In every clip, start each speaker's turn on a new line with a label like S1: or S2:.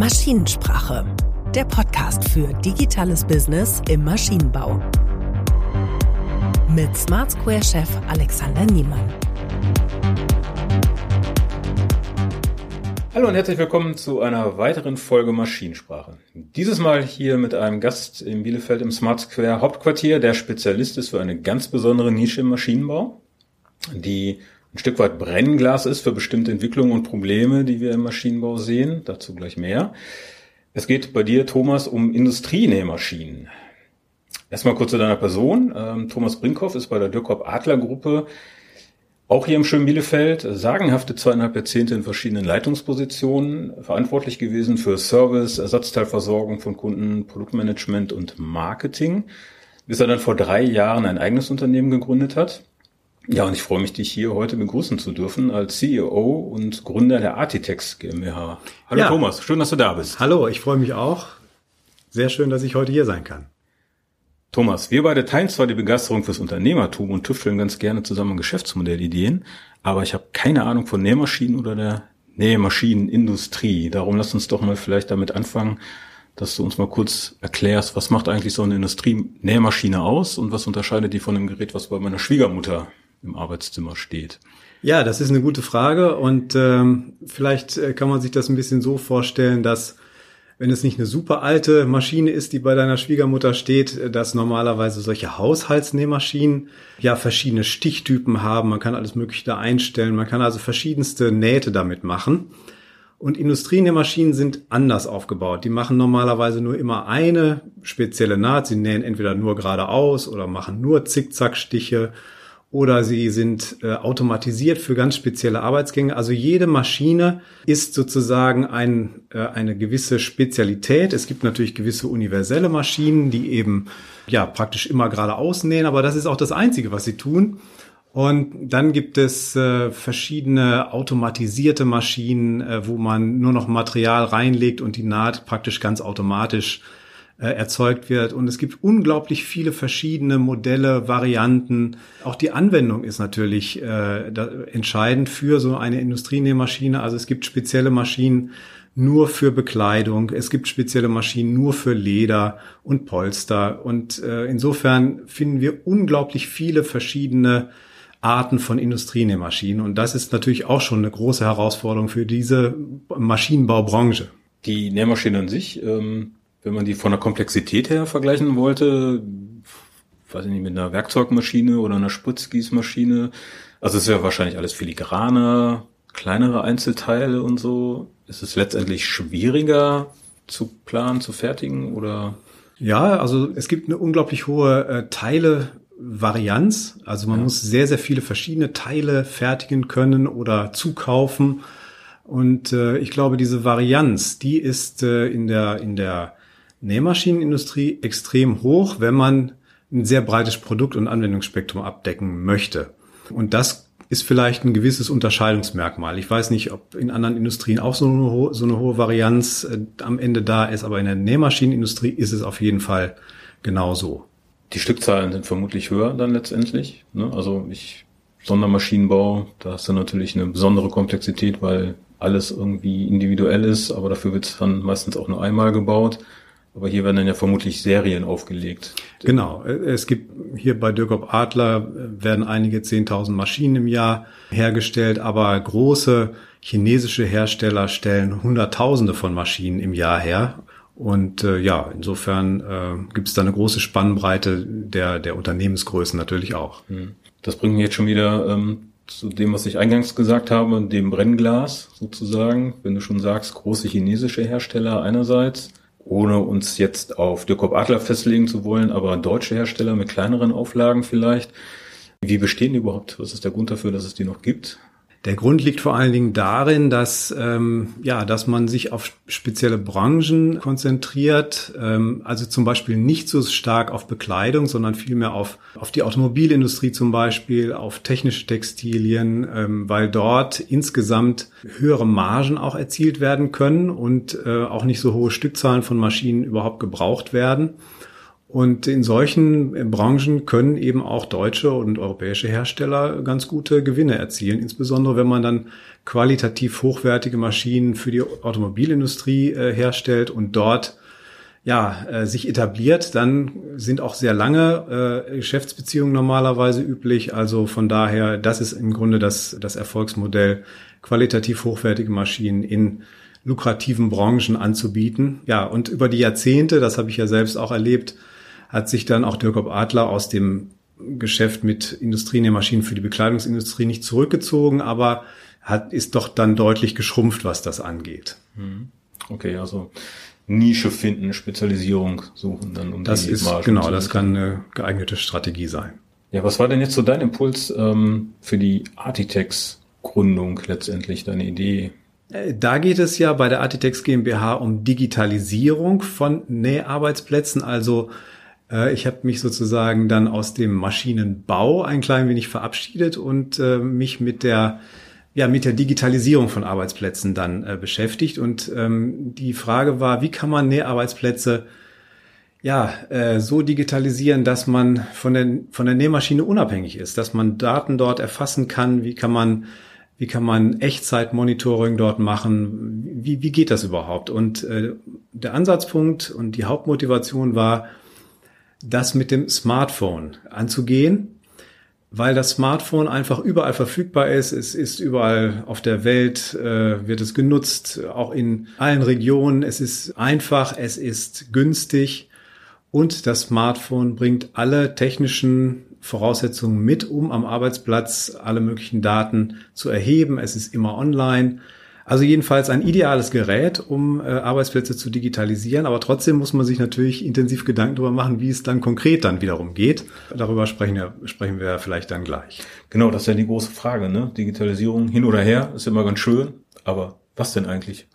S1: Maschinensprache, der Podcast für digitales Business im Maschinenbau. Mit Smart Square Chef Alexander Niemann.
S2: Hallo und herzlich willkommen zu einer weiteren Folge Maschinensprache. Dieses Mal hier mit einem Gast in Bielefeld im Smart Square Hauptquartier, der Spezialist ist für eine ganz besondere Nische im Maschinenbau, die ein Stück weit Brennglas ist für bestimmte Entwicklungen und Probleme, die wir im Maschinenbau sehen. Dazu gleich mehr. Es geht bei dir, Thomas, um Industrienähmaschinen. Erstmal kurz zu deiner Person. Ähm, Thomas Brinkhoff ist bei der Dürkop Adler Gruppe auch hier im schönen Bielefeld sagenhafte zweieinhalb Jahrzehnte in verschiedenen Leitungspositionen verantwortlich gewesen für Service, Ersatzteilversorgung von Kunden, Produktmanagement und Marketing, bis er dann vor drei Jahren ein eigenes Unternehmen gegründet hat. Ja, und ich freue mich, dich hier heute begrüßen zu dürfen als CEO und Gründer der Artitex GmbH. Hallo
S3: ja.
S2: Thomas, schön, dass du da bist.
S3: Hallo, ich freue mich auch. Sehr schön, dass ich heute hier sein kann.
S2: Thomas, wir beide teilen zwar die Begeisterung fürs Unternehmertum und tüfteln ganz gerne zusammen Geschäftsmodellideen, aber ich habe keine Ahnung von Nähmaschinen oder der Nähmaschinenindustrie. Darum lass uns doch mal vielleicht damit anfangen, dass du uns mal kurz erklärst, was macht eigentlich so eine Industrie-Nähmaschine aus und was unterscheidet die von dem Gerät, was bei meiner Schwiegermutter im Arbeitszimmer steht?
S3: Ja, das ist eine gute Frage und ähm, vielleicht äh, kann man sich das ein bisschen so vorstellen, dass wenn es nicht eine super alte Maschine ist, die bei deiner Schwiegermutter steht, äh, dass normalerweise solche Haushaltsnähmaschinen ja verschiedene Stichtypen haben. Man kann alles Mögliche da einstellen. Man kann also verschiedenste Nähte damit machen. Und Industrienähmaschinen sind anders aufgebaut. Die machen normalerweise nur immer eine spezielle Naht. Sie nähen entweder nur geradeaus oder machen nur Zickzackstiche oder sie sind äh, automatisiert für ganz spezielle Arbeitsgänge. Also jede Maschine ist sozusagen ein, äh, eine gewisse Spezialität. Es gibt natürlich gewisse universelle Maschinen, die eben ja praktisch immer geradeaus nähen, aber das ist auch das Einzige, was sie tun. Und dann gibt es äh, verschiedene automatisierte Maschinen, äh, wo man nur noch Material reinlegt und die Naht praktisch ganz automatisch erzeugt wird. Und es gibt unglaublich viele verschiedene Modelle, Varianten. Auch die Anwendung ist natürlich äh, da, entscheidend für so eine Industrienähmaschine. Also es gibt spezielle Maschinen nur für Bekleidung, es gibt spezielle Maschinen nur für Leder und Polster. Und äh, insofern finden wir unglaublich viele verschiedene Arten von Industrienähmaschinen. Und das ist natürlich auch schon eine große Herausforderung für diese Maschinenbaubranche.
S2: Die Nähmaschine an sich ähm wenn man die von der Komplexität her vergleichen wollte, weiß ich nicht, mit einer Werkzeugmaschine oder einer Spritzgießmaschine, also es ist ja wahrscheinlich alles filigraner, kleinere Einzelteile und so. Ist es letztendlich schwieriger zu planen, zu fertigen oder?
S3: Ja, also es gibt eine unglaublich hohe äh, Teile-Varianz. Also man ja. muss sehr, sehr viele verschiedene Teile fertigen können oder zukaufen. Und äh, ich glaube, diese Varianz, die ist äh, in der in der Nähmaschinenindustrie extrem hoch, wenn man ein sehr breites Produkt- und Anwendungsspektrum abdecken möchte. Und das ist vielleicht ein gewisses Unterscheidungsmerkmal. Ich weiß nicht, ob in anderen Industrien auch so eine, hohe, so eine hohe Varianz äh, am Ende da ist, aber in der Nähmaschinenindustrie ist es auf jeden Fall genauso.
S2: Die Stückzahlen sind vermutlich höher dann letztendlich. Ne? Also ich Sondermaschinenbau, da hast du natürlich eine besondere Komplexität, weil alles irgendwie individuell ist, aber dafür wird es dann meistens auch nur einmal gebaut. Aber hier werden dann ja vermutlich Serien aufgelegt.
S3: Genau. Es gibt hier bei Dirkop Adler werden einige 10.000 Maschinen im Jahr hergestellt, aber große chinesische Hersteller stellen Hunderttausende von Maschinen im Jahr her. Und äh, ja, insofern äh, gibt es da eine große Spannbreite der, der Unternehmensgrößen natürlich auch. Hm.
S2: Das bringt mich jetzt schon wieder ähm, zu dem, was ich eingangs gesagt habe, dem Brennglas sozusagen. Wenn du schon sagst, große chinesische Hersteller einerseits ohne uns jetzt auf Dirkop Adler festlegen zu wollen, aber deutsche Hersteller mit kleineren Auflagen vielleicht. Wie bestehen die überhaupt? Was ist der Grund dafür, dass es die noch gibt?
S3: Der Grund liegt vor allen Dingen darin, dass ähm, ja, dass man sich auf spezielle Branchen konzentriert, ähm, also zum Beispiel nicht so stark auf Bekleidung, sondern vielmehr auf auf die Automobilindustrie zum Beispiel, auf technische Textilien, ähm, weil dort insgesamt höhere Margen auch erzielt werden können und äh, auch nicht so hohe Stückzahlen von Maschinen überhaupt gebraucht werden. Und in solchen Branchen können eben auch deutsche und europäische Hersteller ganz gute Gewinne erzielen, insbesondere wenn man dann qualitativ hochwertige Maschinen für die Automobilindustrie äh, herstellt und dort ja, äh, sich etabliert, dann sind auch sehr lange äh, Geschäftsbeziehungen normalerweise üblich. Also von daher, das ist im Grunde das, das Erfolgsmodell, qualitativ hochwertige Maschinen in lukrativen Branchen anzubieten. Ja, und über die Jahrzehnte, das habe ich ja selbst auch erlebt, hat sich dann auch Dirk Adler aus dem Geschäft mit Industrienähmaschinen für die Bekleidungsindustrie nicht zurückgezogen, aber hat, ist doch dann deutlich geschrumpft, was das angeht.
S2: Mhm. Okay, also Nische finden, Spezialisierung suchen, dann
S3: um das die ist Margen genau, das kann eine geeignete Strategie sein.
S2: Ja, was war denn jetzt so dein Impuls ähm, für die Artitex Gründung letztendlich, deine Idee?
S3: Äh, da geht es ja bei der Artitex GmbH um Digitalisierung von Näharbeitsplätzen, also ich habe mich sozusagen dann aus dem Maschinenbau ein klein wenig verabschiedet und äh, mich mit der ja mit der Digitalisierung von Arbeitsplätzen dann äh, beschäftigt. Und ähm, die Frage war, wie kann man Näharbeitsplätze ja äh, so digitalisieren, dass man von der von der Nähmaschine unabhängig ist, dass man Daten dort erfassen kann, wie kann man wie kann man Echtzeitmonitoring dort machen, wie, wie geht das überhaupt? Und äh, der Ansatzpunkt und die Hauptmotivation war, das mit dem Smartphone anzugehen, weil das Smartphone einfach überall verfügbar ist. Es ist überall auf der Welt, äh, wird es genutzt, auch in allen Regionen. Es ist einfach, es ist günstig und das Smartphone bringt alle technischen Voraussetzungen mit, um am Arbeitsplatz alle möglichen Daten zu erheben. Es ist immer online. Also jedenfalls ein ideales Gerät, um äh, Arbeitsplätze zu digitalisieren, aber trotzdem muss man sich natürlich intensiv Gedanken darüber machen, wie es dann konkret dann wiederum geht. Darüber sprechen wir, sprechen wir vielleicht dann gleich.
S2: Genau, das ist ja die große Frage, ne? Digitalisierung hin oder her ist immer ganz schön, aber was denn eigentlich?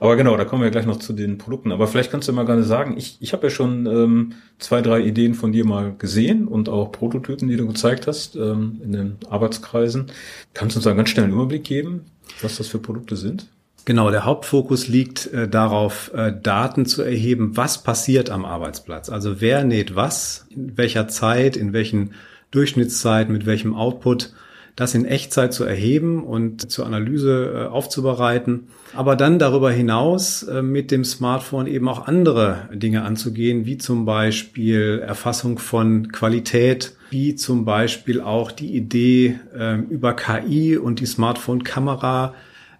S2: Aber genau, da kommen wir gleich noch zu den Produkten. Aber vielleicht kannst du mal gerne sagen, ich, ich habe ja schon ähm, zwei, drei Ideen von dir mal gesehen und auch Prototypen, die du gezeigt hast ähm, in den Arbeitskreisen. Kannst du uns einen ganz schnellen Überblick geben, was das für Produkte sind?
S3: Genau, der Hauptfokus liegt äh, darauf, äh, Daten zu erheben, was passiert am Arbeitsplatz. Also wer näht was, in welcher Zeit, in welchen Durchschnittszeit, mit welchem Output das in Echtzeit zu erheben und zur Analyse äh, aufzubereiten, aber dann darüber hinaus äh, mit dem Smartphone eben auch andere Dinge anzugehen, wie zum Beispiel Erfassung von Qualität, wie zum Beispiel auch die Idee ähm, über KI und die Smartphone-Kamera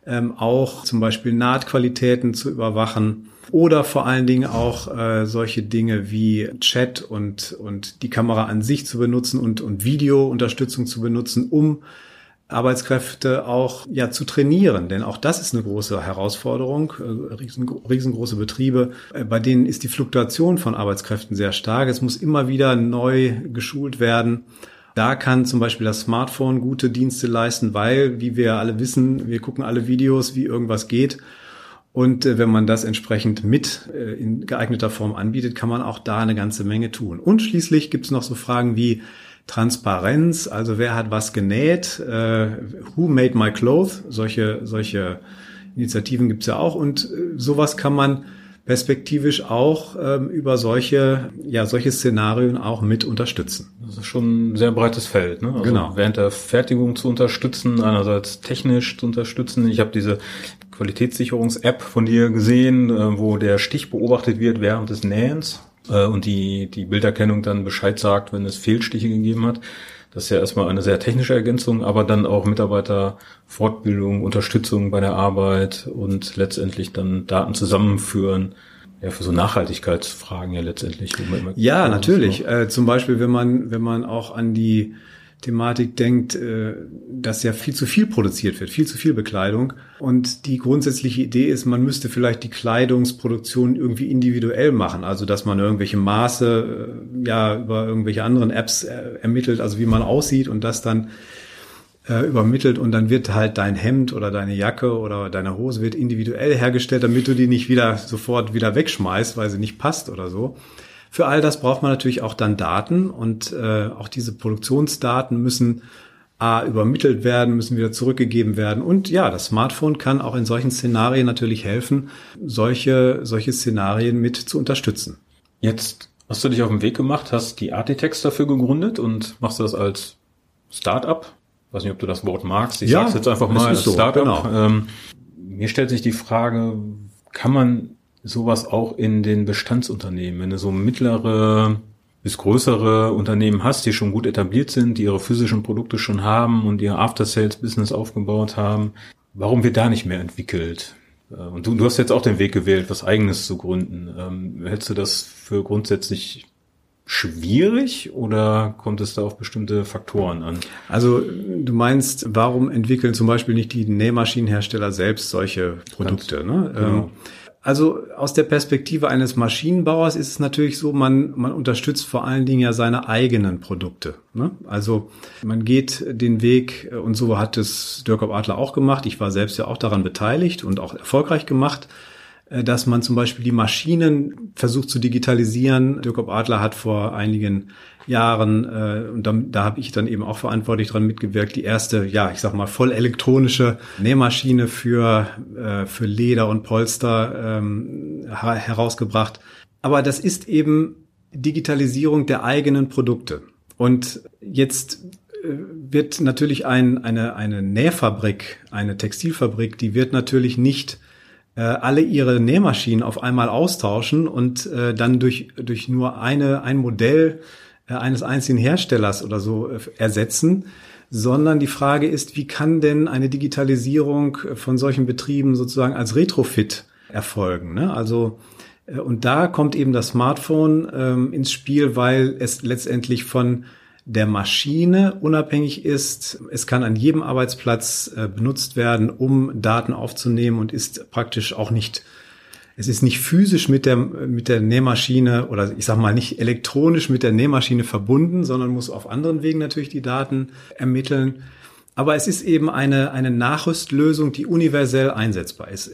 S3: ähm, auch zum Beispiel Nahtqualitäten zu überwachen oder vor allen Dingen auch äh, solche Dinge wie Chat und, und die Kamera an sich zu benutzen und, und Videounterstützung zu benutzen, um Arbeitskräfte auch ja zu trainieren, denn auch das ist eine große Herausforderung. Äh, riesen, riesengroße Betriebe, äh, bei denen ist die Fluktuation von Arbeitskräften sehr stark. Es muss immer wieder neu geschult werden. Da kann zum Beispiel das Smartphone gute Dienste leisten, weil, wie wir alle wissen, wir gucken alle Videos, wie irgendwas geht. Und äh, wenn man das entsprechend mit äh, in geeigneter Form anbietet, kann man auch da eine ganze Menge tun. Und schließlich gibt es noch so Fragen wie Transparenz, also wer hat was genäht, äh, who made my clothes, solche, solche Initiativen gibt es ja auch. Und äh, sowas kann man perspektivisch auch ähm, über solche, ja, solche Szenarien auch mit unterstützen.
S2: Das ist schon ein sehr breites Feld, ne? Also genau. Während der Fertigung zu unterstützen, einerseits technisch zu unterstützen. Ich habe diese Qualitätssicherungs-App von dir gesehen, äh, wo der Stich beobachtet wird während des Nähens äh, und die, die Bilderkennung dann Bescheid sagt, wenn es Fehlstiche gegeben hat. Das ist ja erstmal eine sehr technische Ergänzung, aber dann auch Mitarbeiterfortbildung, Unterstützung bei der Arbeit und letztendlich dann Daten zusammenführen. Ja, für so Nachhaltigkeitsfragen ja letztendlich.
S3: Ja, natürlich. Äh, zum Beispiel, wenn man, wenn man auch an die Thematik denkt, äh, dass ja viel zu viel produziert wird, viel zu viel Bekleidung. Und die grundsätzliche Idee ist, man müsste vielleicht die Kleidungsproduktion irgendwie individuell machen. Also, dass man irgendwelche Maße, äh, ja, über irgendwelche anderen Apps äh, ermittelt, also wie man aussieht und das dann übermittelt und dann wird halt dein Hemd oder deine Jacke oder deine Hose wird individuell hergestellt, damit du die nicht wieder sofort wieder wegschmeißt, weil sie nicht passt oder so. Für all das braucht man natürlich auch dann Daten und äh, auch diese Produktionsdaten müssen A, übermittelt werden, müssen wieder zurückgegeben werden. Und ja, das Smartphone kann auch in solchen Szenarien natürlich helfen, solche, solche Szenarien mit zu unterstützen.
S2: Jetzt hast du dich auf den Weg gemacht, hast die Artitex dafür gegründet und machst das als Start-up? Weiß nicht, ob du das Wort magst. Ich ja, sag's jetzt einfach mal als so, Start-up. Genau. Ähm, mir stellt sich die Frage, kann man sowas auch in den Bestandsunternehmen, wenn du so mittlere bis größere Unternehmen hast, die schon gut etabliert sind, die ihre physischen Produkte schon haben und ihr After-Sales-Business aufgebaut haben, warum wird da nicht mehr entwickelt? Äh, und du, du hast jetzt auch den Weg gewählt, was eigenes zu gründen. Ähm, hältst du das für grundsätzlich schwierig oder kommt es da auf bestimmte Faktoren an?
S3: Also du meinst, warum entwickeln zum Beispiel nicht die Nähmaschinenhersteller selbst solche Produkte? ne? Genau. Ähm, also aus der Perspektive eines Maschinenbauers ist es natürlich so, man, man unterstützt vor allen Dingen ja seine eigenen Produkte. Ne? Also man geht den Weg, und so hat es Dirk Adler auch gemacht. Ich war selbst ja auch daran beteiligt und auch erfolgreich gemacht äh, dass man zum Beispiel die Maschinen versucht zu digitalisieren. Dirk Adler hat vor einigen Jahren, äh, und da, da habe ich dann eben auch verantwortlich dran mitgewirkt, die erste, ja, ich sag mal, voll elektronische Nähmaschine für, äh, für Leder und Polster ähm, herausgebracht. Aber das ist eben Digitalisierung der eigenen Produkte. Und jetzt äh, wird natürlich ein, eine, eine Nähfabrik, eine Textilfabrik, die wird natürlich nicht äh, alle ihre Nähmaschinen auf einmal austauschen und äh, dann durch, durch nur eine, ein Modell eines einzigen Herstellers oder so äh, ersetzen, sondern die Frage ist, wie kann denn eine Digitalisierung von solchen Betrieben sozusagen als Retrofit erfolgen? Ne? Also äh, und da kommt eben das Smartphone ähm, ins Spiel, weil es letztendlich von der Maschine unabhängig ist. Es kann an jedem Arbeitsplatz äh, benutzt werden, um Daten aufzunehmen und ist praktisch auch nicht, es ist nicht physisch mit der, mit der Nähmaschine oder ich sag mal nicht elektronisch mit der Nähmaschine verbunden, sondern muss auf anderen Wegen natürlich die Daten ermitteln. Aber es ist eben eine, eine Nachrüstlösung, die universell einsetzbar ist.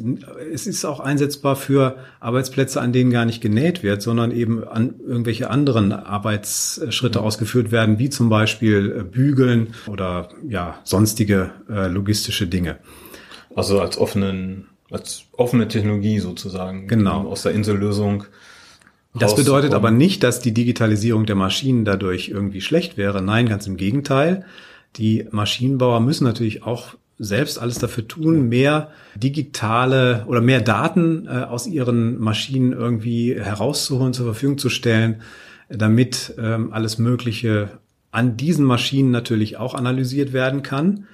S3: Es ist auch einsetzbar für Arbeitsplätze, an denen gar nicht genäht wird, sondern eben an irgendwelche anderen Arbeitsschritte ausgeführt werden, wie zum Beispiel äh, Bügeln oder ja, sonstige äh, logistische Dinge.
S2: Also als offenen, als offene Technologie sozusagen.
S3: Genau.
S2: Aus der Insellösung.
S3: Das bedeutet aber nicht, dass die Digitalisierung der Maschinen dadurch irgendwie schlecht wäre. Nein, ganz im Gegenteil. Die Maschinenbauer müssen natürlich auch selbst alles dafür tun, mehr digitale oder mehr Daten äh, aus ihren Maschinen irgendwie herauszuholen, zur Verfügung zu stellen, damit ähm, alles Mögliche an diesen Maschinen natürlich auch analysiert werden kann.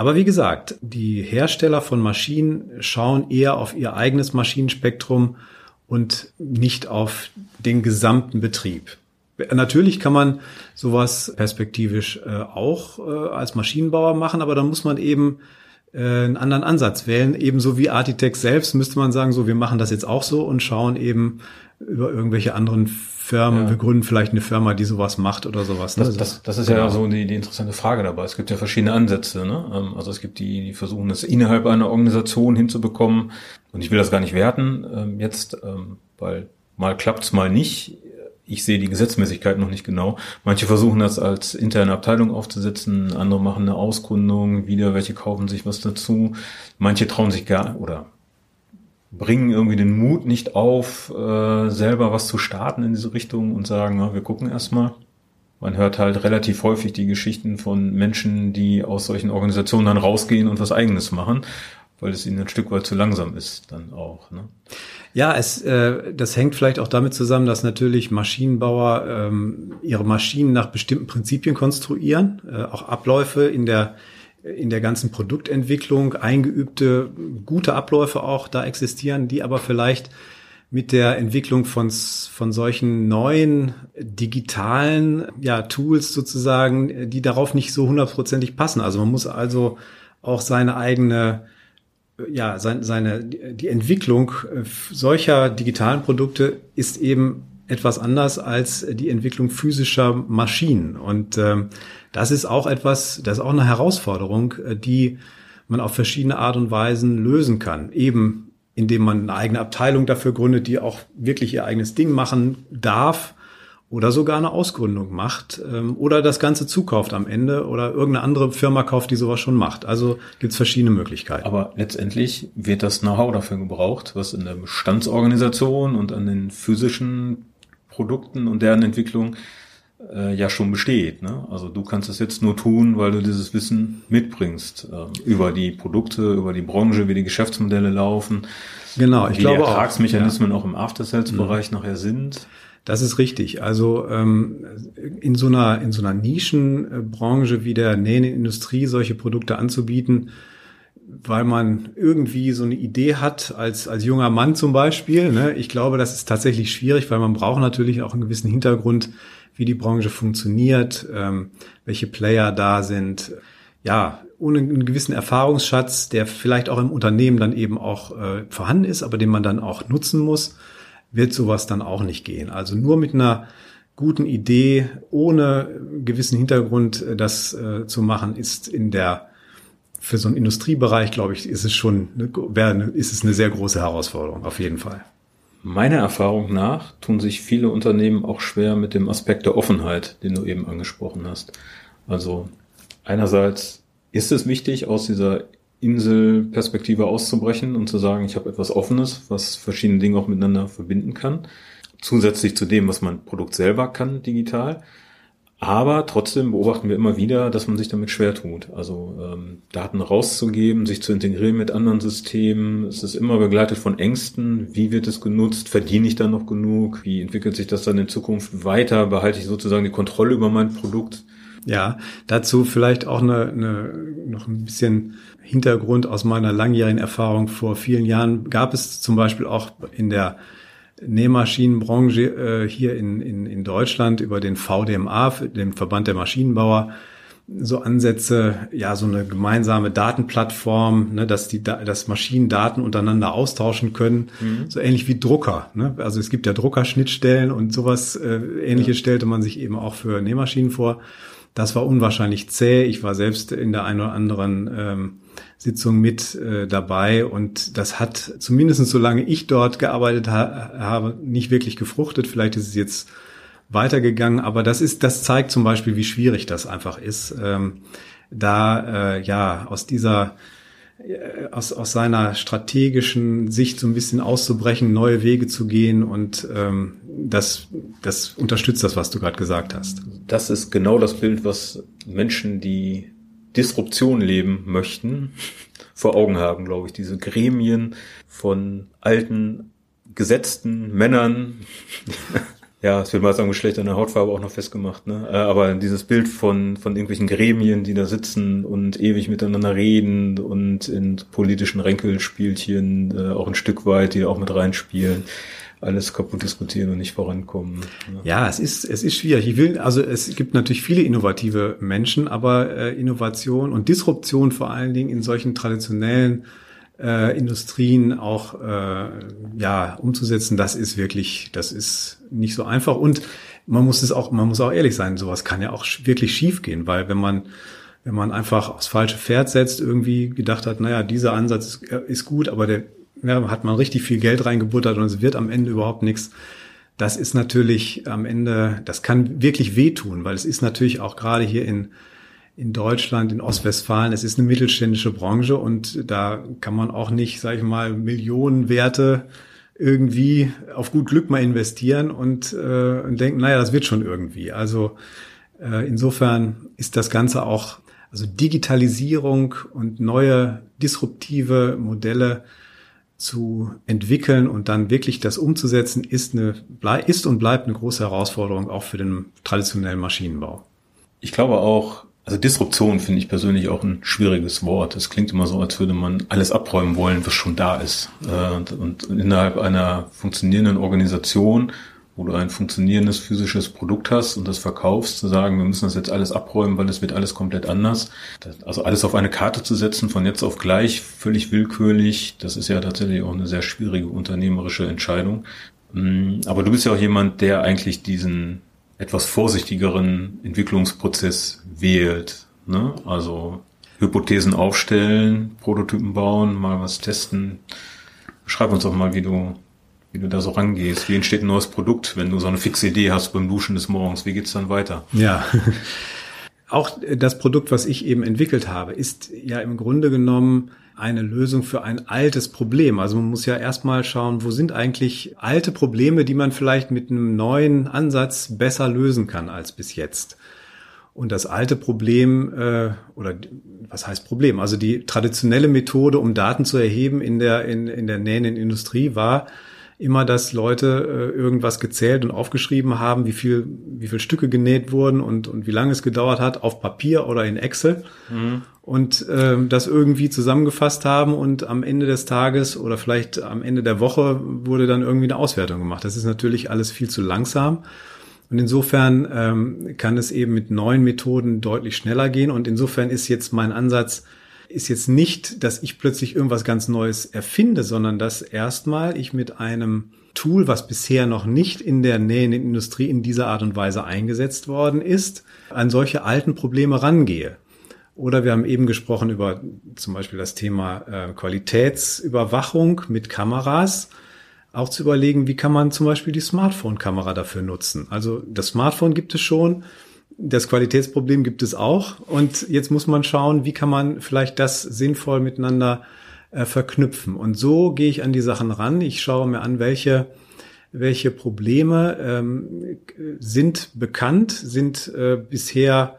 S3: Aber wie gesagt, die Hersteller von Maschinen schauen eher auf ihr eigenes Maschinenspektrum und nicht auf den gesamten Betrieb. Natürlich kann man sowas perspektivisch äh, auch äh, als Maschinenbauer machen, aber dann muss man eben äh, einen anderen Ansatz wählen. Ebenso wie Architect selbst müsste man sagen, so wir machen das jetzt auch so und schauen eben über irgendwelche anderen Firmen, ja. wir gründen vielleicht eine Firma, die sowas macht oder sowas.
S2: Ne? Das, das, das ist genau. ja so die, die interessante Frage dabei. Es gibt ja verschiedene Ansätze. Ne? Ähm, also es gibt die, die versuchen, das innerhalb einer Organisation hinzubekommen. Und ich will das gar nicht werten ähm, jetzt, ähm, weil mal klappt's, mal nicht ich sehe die Gesetzmäßigkeit noch nicht genau. Manche versuchen das als interne Abteilung aufzusetzen, andere machen eine Auskundung, wieder welche kaufen sich was dazu. Manche trauen sich gar oder bringen irgendwie den Mut nicht auf, äh, selber was zu starten in diese Richtung und sagen, na, wir gucken erstmal. Man hört halt relativ häufig die Geschichten von Menschen, die aus solchen Organisationen dann rausgehen und was eigenes machen, weil es ihnen ein Stück weit zu langsam ist dann auch. Ne?
S3: Ja, es, äh, das hängt vielleicht auch damit zusammen, dass natürlich Maschinenbauer ähm, ihre Maschinen nach bestimmten Prinzipien konstruieren, äh, auch Abläufe in der in der ganzen Produktentwicklung eingeübte gute Abläufe auch da existieren, die aber vielleicht mit der Entwicklung von, von solchen neuen digitalen ja, Tools sozusagen, die darauf nicht so hundertprozentig passen. Also man muss also auch seine eigene ja, seine, seine, die Entwicklung äh, solcher digitalen Produkte ist eben etwas anders als die Entwicklung physischer Maschinen. Und ähm, das ist auch etwas, das ist auch eine Herausforderung, äh, die man auf verschiedene Art und Weisen lösen kann. Eben indem man eine eigene Abteilung dafür gründet, die auch wirklich ihr eigenes Ding machen darf oder sogar eine Ausgründung macht ähm, oder das Ganze zukauft am Ende oder irgendeine andere Firma kauft, die sowas schon macht. Also gibt's verschiedene Möglichkeiten.
S2: Aber letztendlich wird das Know-how dafür gebraucht, was in der Bestandsorganisation und an den physischen Produkten und deren Entwicklung äh, ja schon besteht. Ne? Also du kannst es jetzt nur tun, weil du dieses Wissen mitbringst äh, über die Produkte, über die Branche, wie die Geschäftsmodelle laufen.
S3: Genau, ich
S2: wie
S3: glaube
S2: die
S3: auch.
S2: Ertragsmechanismen auch, im After-Sales-Bereich nachher sind.
S3: Das ist richtig. Also ähm, in so einer in so einer Nischenbranche wie der Nähenindustrie solche Produkte anzubieten, weil man irgendwie so eine Idee hat als als junger Mann zum Beispiel. Ne? Ich glaube, das ist tatsächlich schwierig, weil man braucht natürlich auch einen gewissen Hintergrund, wie die Branche funktioniert, ähm, welche Player da sind. Ja, ohne einen gewissen Erfahrungsschatz, der vielleicht auch im Unternehmen dann eben auch äh, vorhanden ist, aber den man dann auch nutzen muss wird sowas dann auch nicht gehen. Also nur mit einer guten Idee, ohne gewissen Hintergrund äh, das äh, zu machen, ist in der für so einen Industriebereich, glaube ich, ist es schon eine, ist es eine sehr große Herausforderung, auf jeden Fall.
S2: Meiner Erfahrung nach tun sich viele Unternehmen auch schwer mit dem Aspekt der Offenheit, den du eben angesprochen hast. Also einerseits ist es wichtig, aus dieser Inselperspektive auszubrechen und zu sagen, ich habe etwas Offenes, was verschiedene Dinge auch miteinander verbinden kann. Zusätzlich zu dem, was mein Produkt selber kann, digital. Aber trotzdem beobachten wir immer wieder, dass man sich damit schwer tut. Also ähm, Daten rauszugeben, sich zu integrieren mit anderen Systemen. Es ist immer begleitet von Ängsten. Wie wird es genutzt? Verdiene ich da noch genug? Wie entwickelt sich das dann in Zukunft weiter? Behalte ich sozusagen die Kontrolle über mein Produkt?
S3: Ja, dazu vielleicht auch eine, eine, noch ein bisschen Hintergrund aus meiner langjährigen Erfahrung. Vor vielen Jahren gab es zum Beispiel auch in der Nähmaschinenbranche äh, hier in, in, in Deutschland über den VDMA, den Verband der Maschinenbauer, so Ansätze, ja, so eine gemeinsame Datenplattform, ne, dass die, dass Maschinen Daten untereinander austauschen können, mhm. so ähnlich wie Drucker. Ne? Also es gibt ja Druckerschnittstellen und sowas äh, Ähnliches ja. stellte man sich eben auch für Nähmaschinen vor. Das war unwahrscheinlich zäh. Ich war selbst in der einen oder anderen ähm, Sitzung mit äh, dabei und das hat zumindest solange ich dort gearbeitet ha habe, nicht wirklich gefruchtet. Vielleicht ist es jetzt weitergegangen, aber das ist, das zeigt zum Beispiel, wie schwierig das einfach ist, ähm, da äh, ja aus dieser äh, aus, aus seiner strategischen Sicht so ein bisschen auszubrechen, neue Wege zu gehen und ähm, das, das unterstützt das, was du gerade gesagt hast.
S2: Das ist genau das Bild, was Menschen, die Disruption leben möchten, vor Augen haben, glaube ich. Diese Gremien von alten, gesetzten Männern, ja, es wird mal sagen, Geschlecht an der Hautfarbe auch noch festgemacht, ne? Äh, aber dieses Bild von, von irgendwelchen Gremien, die da sitzen und ewig miteinander reden und in politischen Ränkelspielchen äh, auch ein Stück weit, die auch mit reinspielen alles kaputt diskutieren und nicht vorankommen.
S3: Ja. ja, es ist es ist schwierig. Ich will also es gibt natürlich viele innovative Menschen, aber äh, Innovation und Disruption vor allen Dingen in solchen traditionellen äh, Industrien auch äh, ja umzusetzen, das ist wirklich, das ist nicht so einfach und man muss es auch, man muss auch ehrlich sein, sowas kann ja auch wirklich schief gehen, weil wenn man wenn man einfach aufs falsche Pferd setzt, irgendwie gedacht hat, naja, dieser Ansatz ist, äh, ist gut, aber der ja, hat man richtig viel Geld reingebuttert und es wird am Ende überhaupt nichts. Das ist natürlich am Ende, das kann wirklich wehtun, weil es ist natürlich auch gerade hier in in Deutschland, in Ostwestfalen, es ist eine mittelständische Branche und da kann man auch nicht, sage ich mal, Millionenwerte irgendwie auf gut Glück mal investieren und, äh, und denken, naja, das wird schon irgendwie. Also äh, insofern ist das Ganze auch, also Digitalisierung und neue disruptive Modelle zu entwickeln und dann wirklich das umzusetzen, ist, eine, ist und bleibt eine große Herausforderung auch für den traditionellen Maschinenbau.
S2: Ich glaube auch, also Disruption finde ich persönlich auch ein schwieriges Wort. Es klingt immer so, als würde man alles abräumen wollen, was schon da ist. Äh, und innerhalb einer funktionierenden Organisation, wo du ein funktionierendes physisches Produkt hast und das verkaufst, zu sagen, wir müssen das jetzt alles abräumen, weil es wird alles komplett anders. Also alles auf eine Karte zu setzen, von jetzt auf gleich, völlig willkürlich, das ist ja tatsächlich auch eine sehr schwierige unternehmerische Entscheidung. Mm, aber du bist ja auch jemand, der eigentlich diesen etwas vorsichtigeren Entwicklungsprozess wählt. Ne? Also Hypothesen aufstellen, Prototypen bauen, mal was testen. Schreib uns doch mal, wie du, wie du da so rangehst. Wie entsteht ein neues Produkt, wenn du so eine fixe Idee hast beim Duschen des Morgens? Wie geht's dann weiter?
S3: Ja. Auch das Produkt, was ich eben entwickelt habe, ist ja im Grunde genommen eine Lösung für ein altes Problem. Also man muss ja erstmal schauen, wo sind eigentlich alte Probleme, die man vielleicht mit einem neuen Ansatz besser lösen kann als bis jetzt. Und das alte Problem, äh, oder was heißt Problem? Also die traditionelle Methode, um Daten zu erheben in der, in, in der nähenden Industrie war, immer, dass Leute äh, irgendwas gezählt und aufgeschrieben haben, wie viel, wie viel Stücke genäht wurden und, und wie lange es gedauert hat, auf Papier oder in Excel. Mhm. Und äh, das irgendwie zusammengefasst haben und am Ende des Tages oder vielleicht am Ende der Woche wurde dann irgendwie eine Auswertung gemacht. Das ist natürlich alles viel zu langsam. Und insofern ähm, kann es eben mit neuen Methoden deutlich schneller gehen. Und insofern ist jetzt mein Ansatz, ist jetzt nicht, dass ich plötzlich irgendwas ganz Neues erfinde, sondern dass erstmal ich mit einem Tool, was bisher noch nicht in der nähenden Industrie in dieser Art und Weise eingesetzt worden ist, an solche alten Probleme rangehe. Oder wir haben eben gesprochen über zum Beispiel das Thema äh, Qualitätsüberwachung mit Kameras. Auch zu überlegen, wie kann man zum Beispiel die Smartphone-Kamera dafür nutzen. Also das Smartphone gibt es schon, das Qualitätsproblem gibt es auch. Und jetzt muss man schauen, wie kann man vielleicht das sinnvoll miteinander äh, verknüpfen. Und so gehe ich an die Sachen ran. Ich schaue mir an, welche, welche Probleme ähm, sind bekannt, sind äh, bisher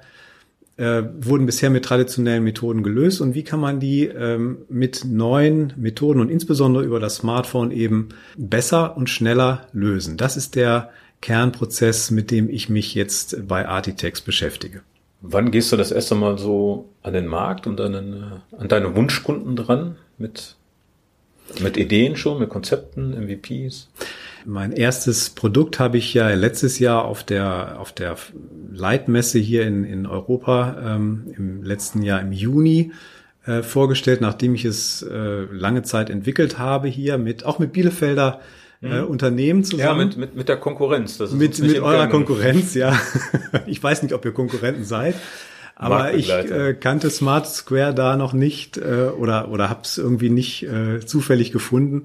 S3: äh, wurden bisher mit traditionellen Methoden gelöst und wie kann man die ähm, mit neuen Methoden und insbesondere über das Smartphone eben besser und schneller lösen. Das ist der Kernprozess, mit dem ich mich jetzt bei Artitex beschäftige.
S2: Wann gehst du das erste Mal so an den Markt und an, den, äh, an deine Wunschkunden dran mit, mit Ideen schon, mit Konzepten, MVPs?
S3: Mein erstes Produkt habe ich ja letztes Jahr auf der, auf der Leitmesse hier in, in Europa ähm, im letzten Jahr im Juni äh, vorgestellt, nachdem ich es äh, lange Zeit entwickelt habe hier mit, auch mit Bielefelder äh, mhm. Unternehmen zusammen.
S2: Ja, mit, mit, mit der Konkurrenz.
S3: Das ist mit mit eurer Konkurrenz, ja. ich weiß nicht, ob ihr Konkurrenten seid. Aber ich äh, kannte Smart Square da noch nicht äh, oder oder habe es irgendwie nicht äh, zufällig gefunden.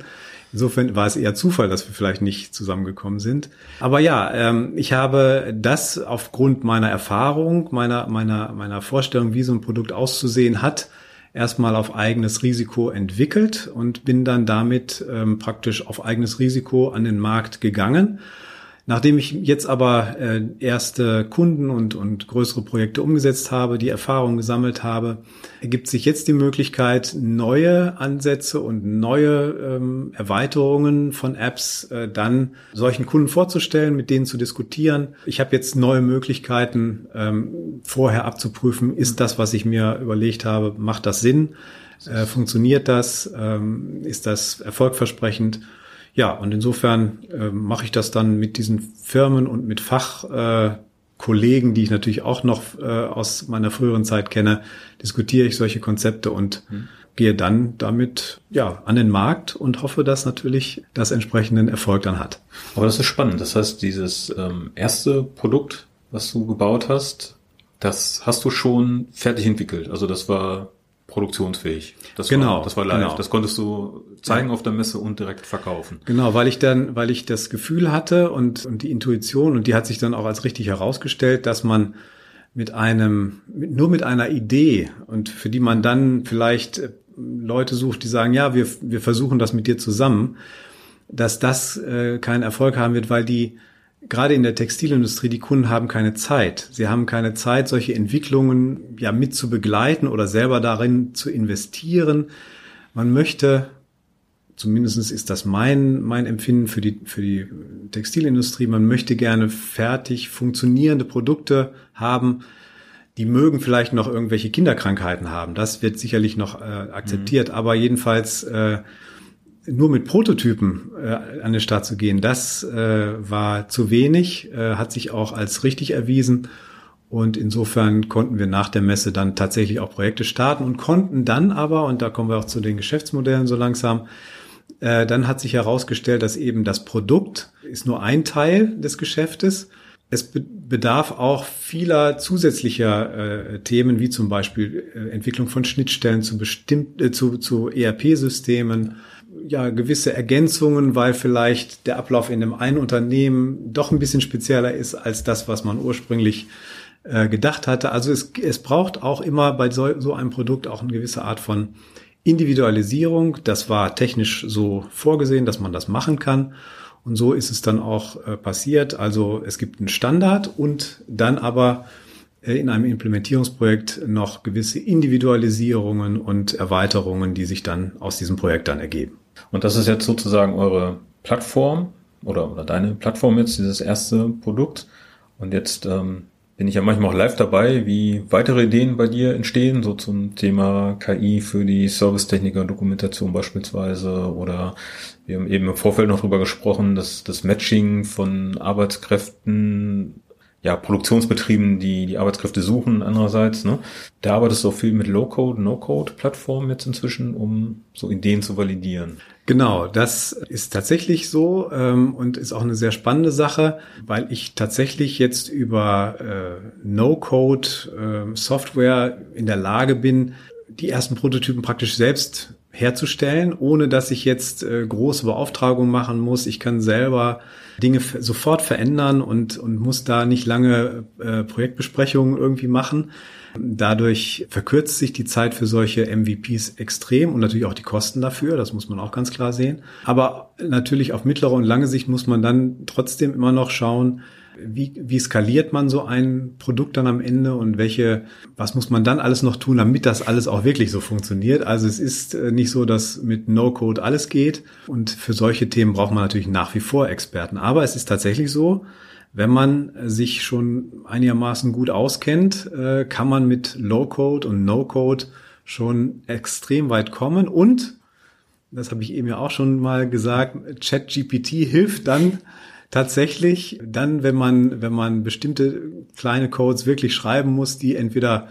S3: Insofern war es eher Zufall, dass wir vielleicht nicht zusammengekommen sind. Aber ja, ähm, ich habe das aufgrund meiner Erfahrung, meiner meiner meiner Vorstellung, wie so ein Produkt auszusehen hat, erstmal auf eigenes Risiko entwickelt und bin dann damit ähm, praktisch auf eigenes Risiko an den Markt gegangen Nachdem ich jetzt aber äh, erste Kunden und, und größere Projekte umgesetzt habe, die Erfahrung gesammelt habe, ergibt sich jetzt die Möglichkeit, neue Ansätze und neue ähm, Erweiterungen von Apps äh, dann solchen Kunden vorzustellen, mit denen zu diskutieren. Ich habe jetzt neue Möglichkeiten, ähm, vorher abzuprüfen, ist das, was ich mir überlegt habe, macht das Sinn? Äh, funktioniert das? Ähm, ist das erfolgversprechend? Ja, und insofern äh, mache ich das dann mit diesen Firmen und mit Fachkollegen, äh, die ich natürlich auch noch äh, aus meiner früheren Zeit kenne, diskutiere ich solche Konzepte und mhm. gehe dann damit ja an den Markt und hoffe, dass natürlich das entsprechenden Erfolg dann hat.
S2: Aber das ist spannend. Das heißt, dieses ähm, erste Produkt, was du gebaut hast, das hast du schon fertig entwickelt. Also das war produktionsfähig. Das
S3: genau,
S2: war, das war live. Genau. Das konntest du zeigen auf der Messe und direkt verkaufen.
S3: Genau, weil ich dann, weil ich das Gefühl hatte und, und die Intuition und die hat sich dann auch als richtig herausgestellt, dass man mit einem, nur mit einer Idee und für die man dann vielleicht äh, Leute sucht, die sagen, ja, wir, wir versuchen das mit dir zusammen, dass das äh, keinen Erfolg haben wird, weil die gerade in der Textilindustrie, die Kunden haben keine Zeit. Sie haben keine Zeit, solche Entwicklungen ja mit zu begleiten oder selber darin zu investieren. Man möchte, zumindest ist das mein, mein Empfinden für die, für die Textilindustrie, man möchte gerne fertig funktionierende Produkte haben, die mögen vielleicht noch irgendwelche Kinderkrankheiten haben. Das wird sicherlich noch äh, akzeptiert, mhm. aber jedenfalls äh, nur mit Prototypen äh, an den Start zu gehen, das äh, war zu wenig, äh, hat sich auch als richtig erwiesen. Und insofern konnten wir nach der Messe dann tatsächlich auch Projekte starten und konnten dann aber, und da kommen wir auch zu den Geschäftsmodellen so langsam, äh, dann hat sich herausgestellt, dass eben das Produkt ist nur ein Teil des Geschäftes. Es bedarf auch vieler zusätzlicher äh, Themen, wie zum Beispiel äh, Entwicklung von Schnittstellen zu, bestimmt, äh, zu, zu ERP-Systemen ja gewisse Ergänzungen, weil vielleicht der Ablauf in dem einen Unternehmen doch ein bisschen spezieller ist als das, was man ursprünglich äh, gedacht hatte. Also es, es braucht auch immer bei so, so einem Produkt auch eine gewisse Art von Individualisierung, das war technisch so vorgesehen, dass man das machen kann. Und so ist es dann auch äh, passiert. Also es gibt einen Standard und dann aber äh, in einem Implementierungsprojekt noch gewisse Individualisierungen und Erweiterungen, die sich dann aus diesem Projekt dann ergeben.
S2: Und das ist jetzt sozusagen eure Plattform oder, oder deine Plattform jetzt, dieses erste Produkt. Und jetzt ähm, bin ich ja manchmal auch live dabei, wie weitere Ideen bei dir entstehen, so zum Thema KI für die Servicetechniker Dokumentation beispielsweise oder wir haben eben im Vorfeld noch drüber gesprochen, dass das Matching von Arbeitskräften ja, Produktionsbetrieben, die die Arbeitskräfte suchen andererseits. Ne? Da arbeitest du auch viel mit Low-Code, No-Code-Plattformen jetzt inzwischen, um so Ideen zu validieren.
S3: Genau, das ist tatsächlich so ähm, und ist auch eine sehr spannende Sache, weil ich tatsächlich jetzt über äh, No-Code-Software äh, in der Lage bin, die ersten Prototypen praktisch selbst herzustellen, ohne dass ich jetzt äh, große Beauftragungen machen muss. Ich kann selber Dinge sofort verändern und, und muss da nicht lange äh, Projektbesprechungen irgendwie machen. Dadurch verkürzt sich die Zeit für solche MVPs extrem und natürlich auch die Kosten dafür, das muss man auch ganz klar sehen. Aber natürlich auf mittlere und lange Sicht muss man dann trotzdem immer noch schauen, wie, wie skaliert man so ein Produkt dann am Ende und welche, was muss man dann alles noch tun, damit das alles auch wirklich so funktioniert? Also es ist äh, nicht so, dass mit No-Code alles geht und für solche Themen braucht man natürlich nach wie vor Experten. Aber es ist tatsächlich so, wenn man sich schon einigermaßen gut auskennt, äh, kann man mit Low-Code und No-Code schon extrem weit kommen und das habe ich eben ja auch schon mal gesagt, ChatGPT hilft dann tatsächlich dann, wenn man, wenn man bestimmte kleine Codes wirklich schreiben muss, die entweder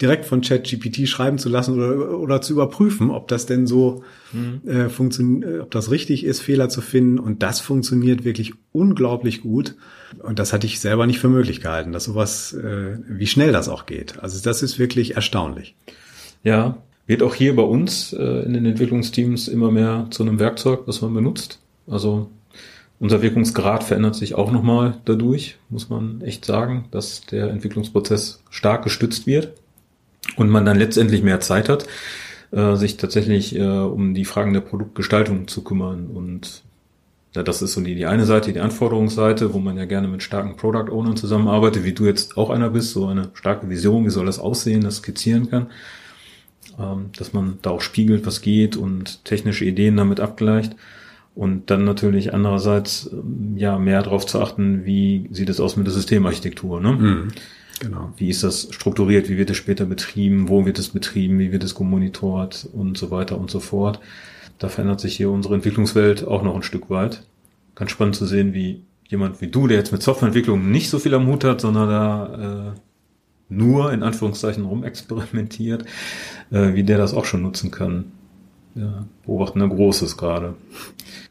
S3: direkt von ChatGPT schreiben zu lassen oder, oder zu überprüfen, ob das denn so mhm. äh, funktioniert, ob das richtig ist, Fehler zu finden. Und das funktioniert wirklich unglaublich gut. Und das hatte ich selber nicht für möglich gehalten, dass sowas, äh, wie schnell das auch geht. Also das ist wirklich erstaunlich.
S2: Ja, wird auch hier bei uns äh, in den Entwicklungsteams immer mehr zu einem Werkzeug, was man benutzt. Also unser Wirkungsgrad verändert sich auch nochmal dadurch, muss man echt sagen, dass der Entwicklungsprozess stark gestützt wird und man dann letztendlich mehr Zeit hat, äh, sich tatsächlich äh, um die Fragen der Produktgestaltung zu kümmern. Und das ist so die, die eine Seite, die Anforderungsseite, wo man ja gerne mit starken Product Ownern zusammenarbeitet, wie du jetzt auch einer bist, so eine starke Vision, wie soll das aussehen, das skizzieren kann. Ähm, dass man da auch spiegelt, was geht und technische Ideen damit abgleicht. Und dann natürlich andererseits ähm, ja mehr darauf zu achten, wie sieht es aus mit der Systemarchitektur. Ne? Mhm, genau. Wie ist das strukturiert? Wie wird es später betrieben? Wo wird es betrieben? Wie wird es gemonitort? Und so weiter und so fort. Da verändert sich hier unsere Entwicklungswelt auch noch ein Stück weit. Ganz spannend zu sehen, wie jemand wie du, der jetzt mit Softwareentwicklung nicht so viel am Hut hat, sondern da äh, nur in Anführungszeichen rumexperimentiert, äh, wie der das auch schon nutzen kann. Ja, beobachten ein Großes gerade.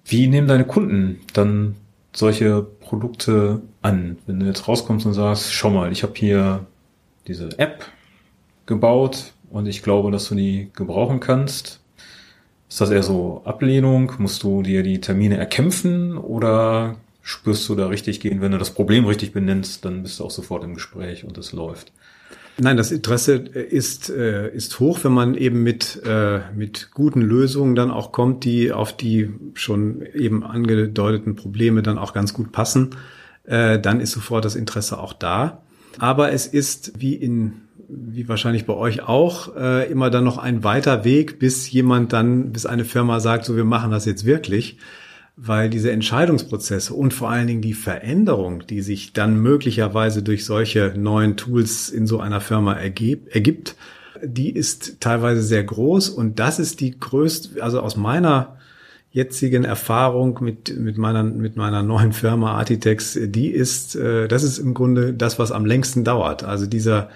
S2: Wie nehmen deine Kunden dann solche Produkte an? Wenn du jetzt rauskommst und sagst, schau mal, ich habe hier diese App gebaut und ich glaube, dass du die gebrauchen kannst. Ist das eher so Ablehnung? Musst du dir die Termine erkämpfen oder spürst du da richtig gehen? Wenn du das Problem richtig benennst, dann bist du auch sofort im Gespräch und es läuft.
S3: Nein, das Interesse ist, äh, ist hoch, wenn man eben mit, äh, mit guten Lösungen dann auch kommt, die auf die schon eben angedeuteten Probleme dann auch ganz gut passen. Äh, dann ist sofort das Interesse auch da. Aber es ist wie in wie wahrscheinlich bei euch auch, äh, immer dann noch ein weiter Weg, bis jemand dann, bis eine Firma sagt, so wir machen das jetzt wirklich weil diese Entscheidungsprozesse und vor allen Dingen die Veränderung, die sich dann möglicherweise durch solche neuen Tools in so einer Firma ergibt, die ist teilweise sehr groß und das ist die größte, also aus meiner jetzigen Erfahrung mit, mit meiner, mit meiner neuen Firma Architects, die ist, äh, das ist im Grunde das, was am längsten dauert. Also dieser,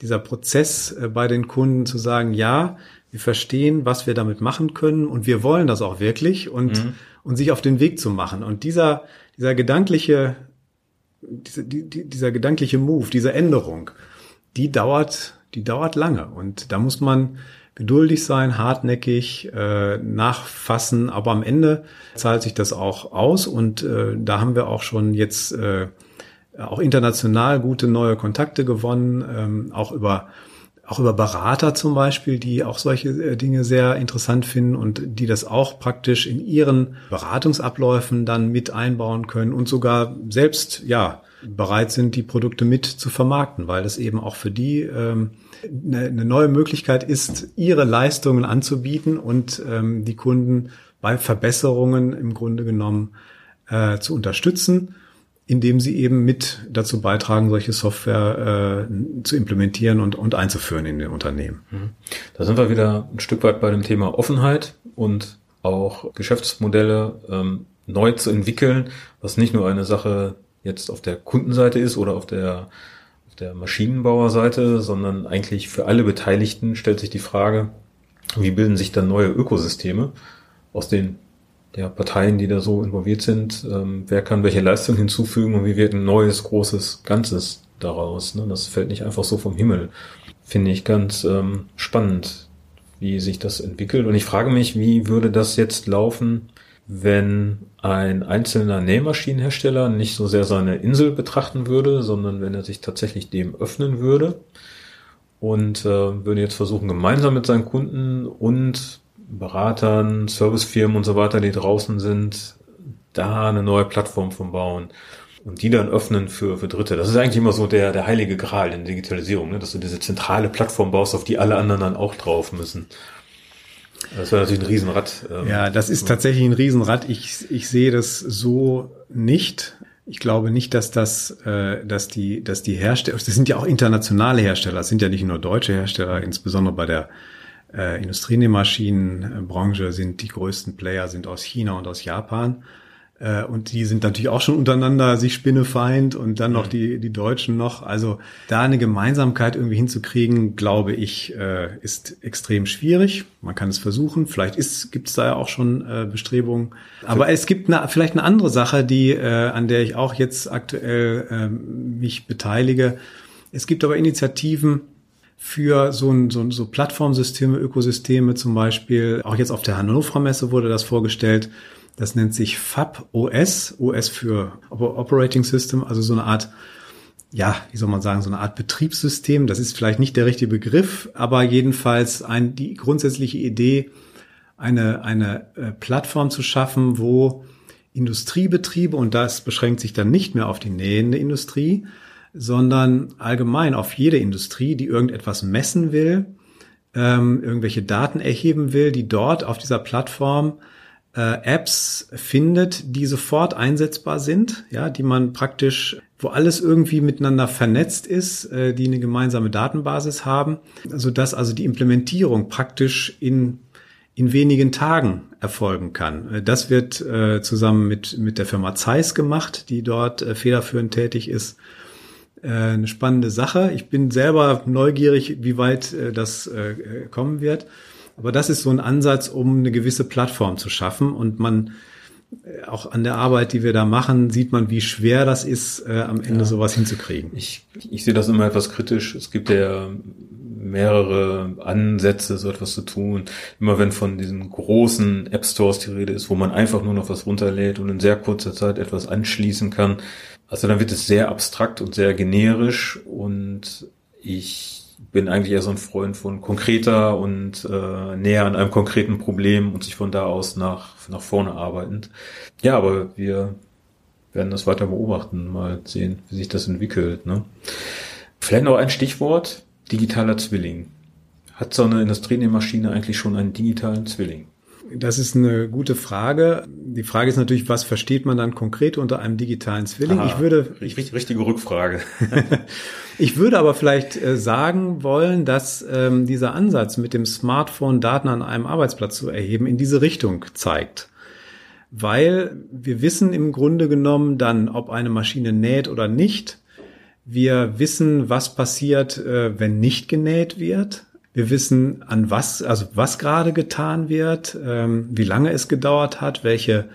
S3: dieser Prozess äh, bei den Kunden zu sagen, ja, wir verstehen, was wir damit machen können und wir wollen das auch wirklich und, mhm. und sich auf den Weg zu machen. Und dieser, dieser gedankliche, dieser, die, dieser gedankliche Move, diese Änderung, die dauert, die dauert lange. Und da muss man geduldig sein, hartnäckig, äh, nachfassen, aber am Ende zahlt sich das auch aus und äh, da haben wir auch schon jetzt äh, auch international gute neue Kontakte gewonnen, ähm, auch über auch über Berater zum Beispiel, die auch solche äh, Dinge sehr interessant finden und die das auch praktisch in ihren Beratungsabläufen dann mit einbauen können und sogar selbst, ja, bereit sind, die Produkte mit zu vermarkten, weil das eben auch für die ähm, eine, eine neue Möglichkeit ist, ihre Leistungen anzubieten und ähm, die Kunden bei Verbesserungen im Grunde genommen äh, zu unterstützen indem sie eben mit dazu beitragen, solche Software äh, zu implementieren und, und einzuführen in den Unternehmen. Mhm.
S2: Da sind wir wieder ein Stück weit bei dem Thema Offenheit und auch Geschäftsmodelle ähm, neu zu entwickeln, was nicht nur eine Sache jetzt auf der Kundenseite ist oder auf der, auf der Maschinenbauerseite, sondern eigentlich für alle Beteiligten stellt sich die Frage, wie bilden sich dann neue Ökosysteme aus den ja, Parteien, die da so involviert sind, ähm, wer kann welche Leistung hinzufügen und wie wird ein neues, großes Ganzes daraus. Ne? Das fällt nicht einfach so vom Himmel. Finde ich ganz ähm, spannend, wie sich das entwickelt. Und ich frage mich, wie würde das jetzt laufen, wenn ein einzelner Nähmaschinenhersteller nicht so sehr seine Insel betrachten würde, sondern wenn er sich tatsächlich dem öffnen würde und äh, würde jetzt versuchen, gemeinsam mit seinen Kunden und Beratern, Servicefirmen und so weiter, die draußen sind, da eine neue Plattform von bauen und die dann öffnen für, für Dritte. Das ist eigentlich immer so der, der heilige Gral in Digitalisierung, ne? dass du diese zentrale Plattform baust, auf die alle anderen dann auch drauf müssen. Das wäre natürlich ein Riesenrad.
S3: Ähm, ja, das ist tatsächlich ein Riesenrad. Ich, ich sehe das so nicht. Ich glaube nicht, dass das, äh, dass die, dass die Hersteller, das sind ja auch internationale Hersteller, das sind ja nicht nur deutsche Hersteller, insbesondere bei der äh, Industrienähmaschinenbranche sind die größten Player sind aus China und aus Japan. Äh, und die sind natürlich auch schon untereinander sich Spinnefeind und dann noch mhm. die, die Deutschen noch. Also da eine Gemeinsamkeit irgendwie hinzukriegen, glaube ich, äh, ist extrem schwierig. Man kann es versuchen. Vielleicht gibt es da ja auch schon äh, Bestrebungen. Aber es gibt eine, vielleicht eine andere Sache, die, äh, an der ich auch jetzt aktuell äh, mich beteilige. Es gibt aber Initiativen, für so, ein, so, so Plattformsysteme, Ökosysteme zum Beispiel. Auch jetzt auf der Hannover Messe wurde das vorgestellt. Das nennt sich FAB OS, OS für Operating System, also so eine Art, ja, wie soll man sagen, so eine Art Betriebssystem. Das ist vielleicht nicht der richtige Begriff, aber jedenfalls ein, die grundsätzliche Idee, eine, eine äh, Plattform zu schaffen, wo Industriebetriebe, und das beschränkt sich dann nicht mehr auf die nähende Industrie, sondern allgemein auf jede Industrie, die irgendetwas messen will, ähm, irgendwelche Daten erheben will, die dort auf dieser Plattform äh, Apps findet, die sofort einsetzbar sind, ja, die man praktisch, wo alles irgendwie miteinander vernetzt ist, äh, die eine gemeinsame Datenbasis haben, so dass also die Implementierung praktisch in in wenigen Tagen erfolgen kann. Äh, das wird äh, zusammen mit mit der Firma Zeiss gemacht, die dort äh, federführend tätig ist eine spannende Sache. Ich bin selber neugierig, wie weit äh, das äh, kommen wird. Aber das ist so ein Ansatz, um eine gewisse Plattform zu schaffen. Und man auch an der Arbeit, die wir da machen, sieht man, wie schwer das ist, äh, am Ende ja. sowas hinzukriegen.
S2: Ich, ich sehe das immer etwas kritisch. Es gibt ja mehrere Ansätze, so etwas zu tun. Immer wenn von diesen großen App Stores die Rede ist, wo man einfach nur noch was runterlädt und in sehr kurzer Zeit etwas anschließen kann, also dann wird es sehr abstrakt und sehr generisch und ich bin eigentlich eher so ein Freund von konkreter und äh, näher an einem konkreten Problem und sich von da aus nach, nach vorne arbeitend. Ja, aber wir werden das weiter beobachten, mal sehen, wie sich das entwickelt. Ne? Vielleicht noch ein Stichwort, digitaler Zwilling. Hat so eine Industrienähmaschine eigentlich schon einen digitalen Zwilling?
S3: Das ist eine gute Frage. Die Frage ist natürlich, was versteht man dann konkret unter einem digitalen Zwilling?
S2: Aha, ich würde richtige Rückfrage.
S3: ich würde aber vielleicht äh, sagen wollen, dass ähm, dieser Ansatz mit dem Smartphone Daten an einem Arbeitsplatz zu erheben in diese Richtung zeigt. Weil wir wissen im Grunde genommen dann, ob eine Maschine näht oder nicht. Wir wissen, was passiert, äh, wenn nicht genäht wird. Wir wissen, an was, also was gerade getan wird, ähm, wie lange es gedauert hat, welche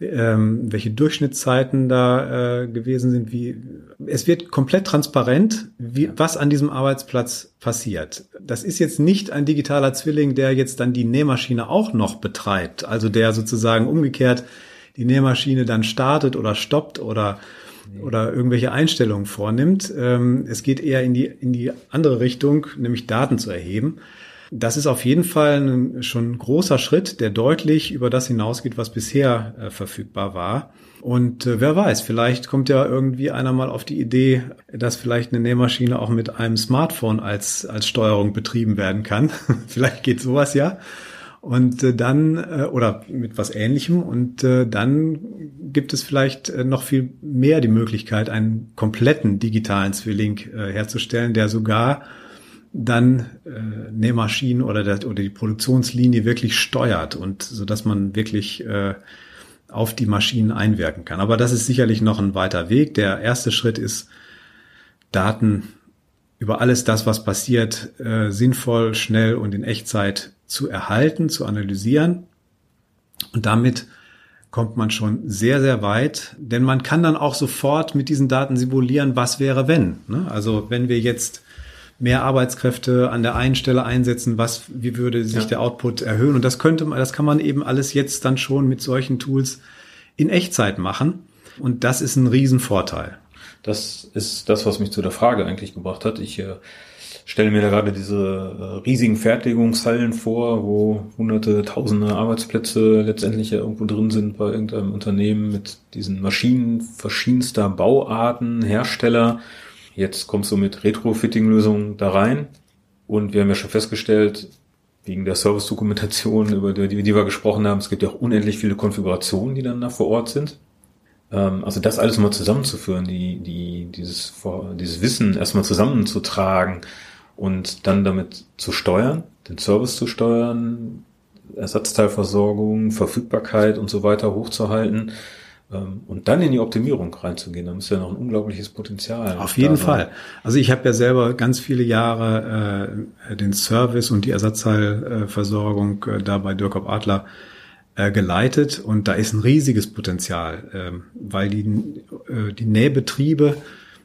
S3: ähm, welche Durchschnittszeiten da äh, gewesen sind, wie es wird komplett transparent, wie, was an diesem Arbeitsplatz passiert. Das ist jetzt nicht ein digitaler Zwilling, der jetzt dann die Nähmaschine auch noch betreibt, also der sozusagen umgekehrt die Nähmaschine dann startet oder stoppt oder oder irgendwelche Einstellungen vornimmt. Ähm, es geht eher in die, in die andere Richtung, nämlich Daten zu erheben. Das ist auf jeden Fall ein, schon ein großer Schritt, der deutlich über das hinausgeht, was bisher äh, verfügbar war. Und äh, wer weiß, vielleicht kommt ja irgendwie einer mal auf die Idee, dass vielleicht eine Nähmaschine auch mit einem Smartphone als, als Steuerung betrieben werden kann. vielleicht geht sowas ja. Und äh, dann, äh, oder mit was ähnlichem, und äh, dann gibt es vielleicht äh, noch viel mehr die Möglichkeit, einen kompletten digitalen Zwilling äh, herzustellen, der sogar dann äh, Nähmaschinen oder, der, oder die Produktionslinie wirklich steuert und so dass man wirklich äh, auf die Maschinen einwirken kann. Aber das ist sicherlich noch ein weiter Weg. Der erste Schritt ist, Daten über alles das, was passiert, äh, sinnvoll, schnell und in Echtzeit zu erhalten, zu analysieren. Und damit kommt man schon sehr, sehr weit, denn man kann dann auch sofort mit diesen Daten simulieren, was wäre, wenn. Ne? Also wenn wir jetzt mehr Arbeitskräfte an der einen Stelle einsetzen, was, wie würde sich ja. der Output erhöhen? Und das könnte man, das kann man eben alles jetzt dann schon mit solchen Tools in Echtzeit machen. Und das ist ein Riesenvorteil.
S2: Das ist das, was mich zu der Frage eigentlich gebracht hat. Ich äh, stelle mir da gerade diese äh, riesigen Fertigungshallen vor, wo hunderte, tausende Arbeitsplätze letztendlich ja irgendwo drin sind bei irgendeinem Unternehmen mit diesen Maschinen verschiedenster Bauarten, Hersteller Jetzt kommst du mit Retrofitting-Lösungen da rein. Und wir haben ja schon festgestellt, wegen der Service-Dokumentation, über die, die wir gesprochen haben, es gibt ja auch unendlich viele Konfigurationen, die dann da vor Ort sind. Ähm, also das alles mal zusammenzuführen, die, die, dieses, dieses Wissen erstmal zusammenzutragen und dann damit zu steuern, den Service zu steuern, Ersatzteilversorgung, Verfügbarkeit und so weiter hochzuhalten ähm, und dann in die Optimierung reinzugehen, dann ist ja noch ein unglaubliches Potenzial.
S3: Auf jeden Fall. Also ich habe ja selber ganz viele Jahre äh, den Service und die Ersatzteilversorgung äh, da bei Dirkop Adler äh, geleitet und da ist ein riesiges Potenzial, äh, weil die, äh, die Nähbetriebe,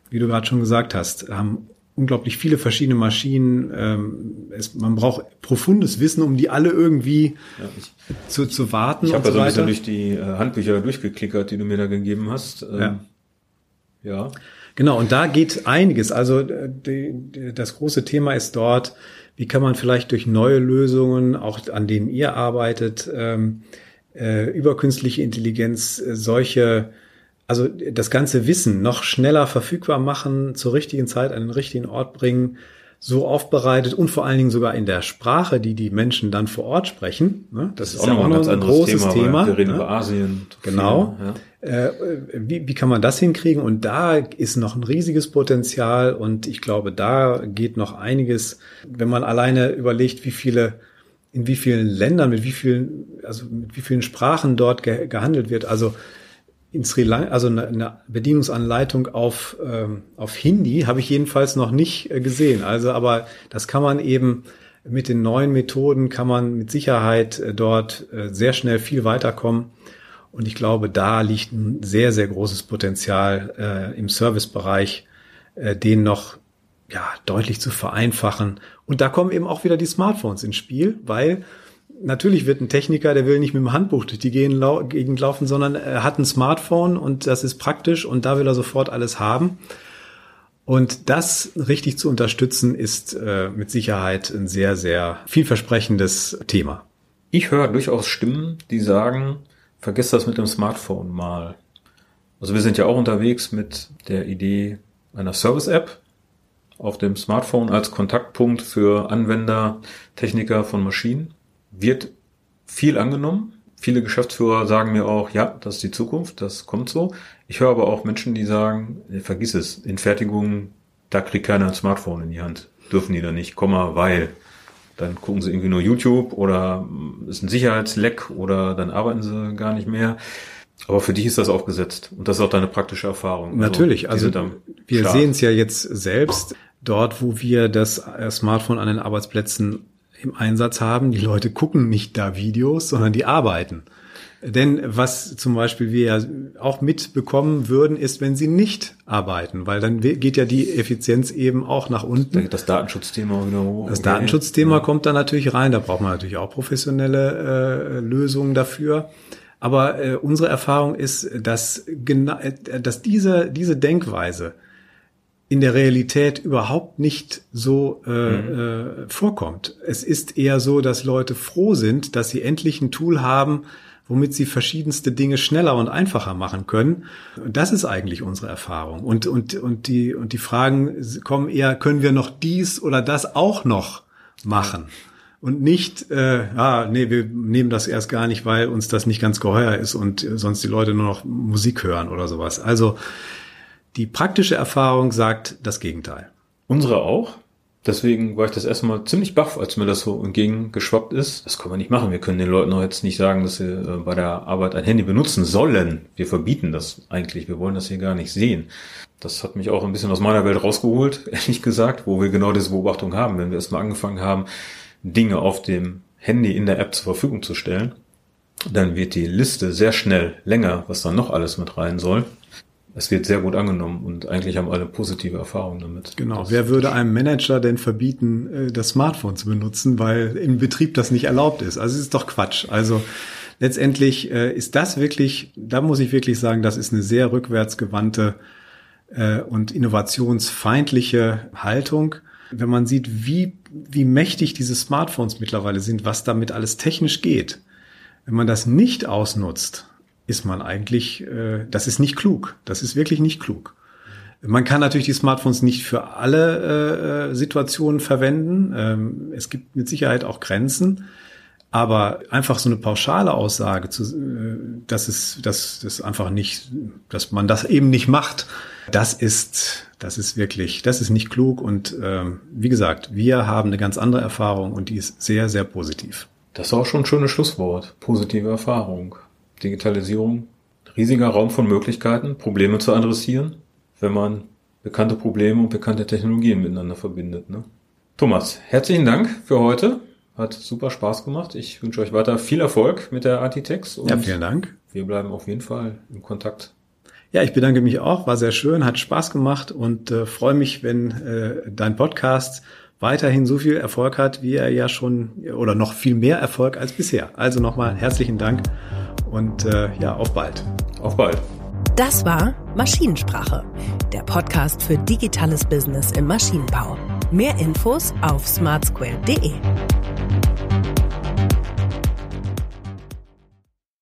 S3: wie du gerade schon gesagt hast, haben unglaublich viele verschiedene Maschinen. Ähm, es, man braucht profundes Wissen, um die alle irgendwie ja, ich, zu, zu warten.
S2: Ich habe ja so ein bisschen durch die äh, Handbücher durchgeklickert, die du mir da gegeben hast. Ähm,
S3: ja. ja. Genau, und da geht einiges. Also äh, die, die, das große Thema ist dort, wie kann man vielleicht durch neue Lösungen, auch an denen ihr arbeitet, ähm, äh, über künstliche Intelligenz äh, solche also das ganze Wissen noch schneller verfügbar machen, zur richtigen Zeit an den richtigen Ort bringen, so aufbereitet und vor allen Dingen sogar in der Sprache, die die Menschen dann vor Ort sprechen.
S2: Ne? Das, das ist, auch ja noch ein, ein großes Thema. Thema wir reden ne? über Asien.
S3: Genau. Viel, ja. äh, wie, wie kann man das hinkriegen? Und da ist noch ein riesiges Potenzial und ich glaube, da geht noch einiges, wenn man alleine überlegt, wie viele in wie vielen Ländern, mit wie vielen, also mit wie vielen Sprachen dort ge gehandelt wird. Also in Sri Lanka, also eine, Bedienungsanleitung auf, ähm, auf Hindi habe ich jedenfalls noch nicht äh, gesehen. Also, aber das kann man eben mit den neuen Methoden kann man mit Sicherheit äh, dort äh, sehr schnell viel weiterkommen. Und ich glaube, da liegt ein sehr, sehr großes Potenzial äh, im Servicebereich, äh, den noch ja, deutlich zu vereinfachen. Und da kommen eben auch wieder die Smartphones ins Spiel, weil natürlich wird ein Techniker, der will nicht mit dem Handbuch durch die Gegend laufen, sondern er hat ein Smartphone und das ist praktisch und da will er sofort alles haben. Und das richtig zu unterstützen, ist äh, mit Sicherheit ein sehr, sehr vielversprechendes Thema.
S2: Ich höre durchaus Stimmen, die sagen, vergiss das mit dem Smartphone mal. Also wir sind ja auch unterwegs mit der Idee einer Service-App auf dem Smartphone als Kontaktpunkt für Anwender, Techniker von Maschinen wird viel angenommen. Viele Geschäftsführer sagen mir auch, ja, das ist die Zukunft, das kommt so. Ich höre aber auch Menschen, die sagen, vergiss es, in Fertigung, da kriegt keiner ein Smartphone in die Hand. Dürfen die da nicht, Komma, weil. Dann gucken sie irgendwie nur YouTube oder ist ein Sicherheitsleck oder dann arbeiten sie gar nicht mehr. Aber für dich ist das auch gesetzt und das ist auch deine praktische Erfahrung.
S3: Also, Natürlich, also, also wir sehen es ja jetzt selbst dort, wo wir das Smartphone an den Arbeitsplätzen im Einsatz haben. Die Leute gucken nicht da Videos, sondern die arbeiten. Denn was zum Beispiel wir ja auch mitbekommen würden, ist, wenn sie nicht arbeiten, weil dann geht ja die Effizienz eben auch nach unten.
S2: Das Datenschutzthema wieder hoch.
S3: Das okay. Datenschutzthema ja. kommt da natürlich rein. Da braucht man natürlich auch professionelle äh, Lösungen dafür. Aber äh, unsere Erfahrung ist, dass, genau, dass diese, diese Denkweise in der Realität überhaupt nicht so äh, mhm. äh, vorkommt. Es ist eher so, dass Leute froh sind, dass sie endlich ein Tool haben, womit sie verschiedenste Dinge schneller und einfacher machen können. Das ist eigentlich unsere Erfahrung. Und, und, und, die, und die Fragen kommen eher, können wir noch dies oder das auch noch machen? Und nicht, äh, ah, nee, wir nehmen das erst gar nicht, weil uns das nicht ganz geheuer ist und sonst die Leute nur noch Musik hören oder sowas. Also die praktische Erfahrung sagt das Gegenteil.
S2: Unsere auch? Deswegen war ich das erstmal ziemlich baff, als mir das so entgegengeschwappt ist. Das können wir nicht machen. Wir können den Leuten auch jetzt nicht sagen, dass sie äh, bei der Arbeit ein Handy benutzen sollen. Wir verbieten das eigentlich. Wir wollen das hier gar nicht sehen. Das hat mich auch ein bisschen aus meiner Welt rausgeholt, ehrlich gesagt, wo wir genau diese Beobachtung haben. Wenn wir erstmal angefangen haben, Dinge auf dem Handy in der App zur Verfügung zu stellen, dann wird die Liste sehr schnell länger, was dann noch alles mit rein soll es wird sehr gut angenommen und eigentlich haben alle positive Erfahrungen damit.
S3: Genau. Wer würde einem Manager denn verbieten, äh, das Smartphone zu benutzen, weil im Betrieb das nicht erlaubt ist? Also es ist doch Quatsch. Also letztendlich äh, ist das wirklich, da muss ich wirklich sagen, das ist eine sehr rückwärtsgewandte äh, und innovationsfeindliche Haltung. Wenn man sieht, wie, wie mächtig diese Smartphones mittlerweile sind, was damit alles technisch geht. Wenn man das nicht ausnutzt, ist man eigentlich, äh, das ist nicht klug. Das ist wirklich nicht klug. Man kann natürlich die Smartphones nicht für alle äh, Situationen verwenden. Ähm, es gibt mit Sicherheit auch Grenzen. Aber einfach so eine pauschale Aussage, zu, äh, dass es, dass das einfach nicht, dass man das eben nicht macht, das ist, das ist wirklich, das ist nicht klug. Und ähm, wie gesagt, wir haben eine ganz andere Erfahrung und die ist sehr, sehr positiv.
S2: Das ist auch schon ein schönes Schlusswort. Positive Erfahrung. Digitalisierung, riesiger Raum von Möglichkeiten, Probleme zu adressieren, wenn man bekannte Probleme und bekannte Technologien miteinander verbindet. Ne? Thomas, herzlichen Dank für heute. Hat super Spaß gemacht. Ich wünsche euch weiter viel Erfolg mit der Artitex.
S3: Ja, vielen Dank.
S2: Wir bleiben auf jeden Fall im Kontakt.
S3: Ja, ich bedanke mich auch. War sehr schön, hat Spaß gemacht und äh, freue mich, wenn äh, dein Podcast weiterhin so viel Erfolg hat, wie er ja schon oder noch viel mehr Erfolg als bisher. Also nochmal herzlichen Dank und äh, ja, auf bald.
S2: Auf bald.
S1: Das war Maschinensprache, der Podcast für digitales Business im Maschinenbau. Mehr Infos auf smartsquare.de.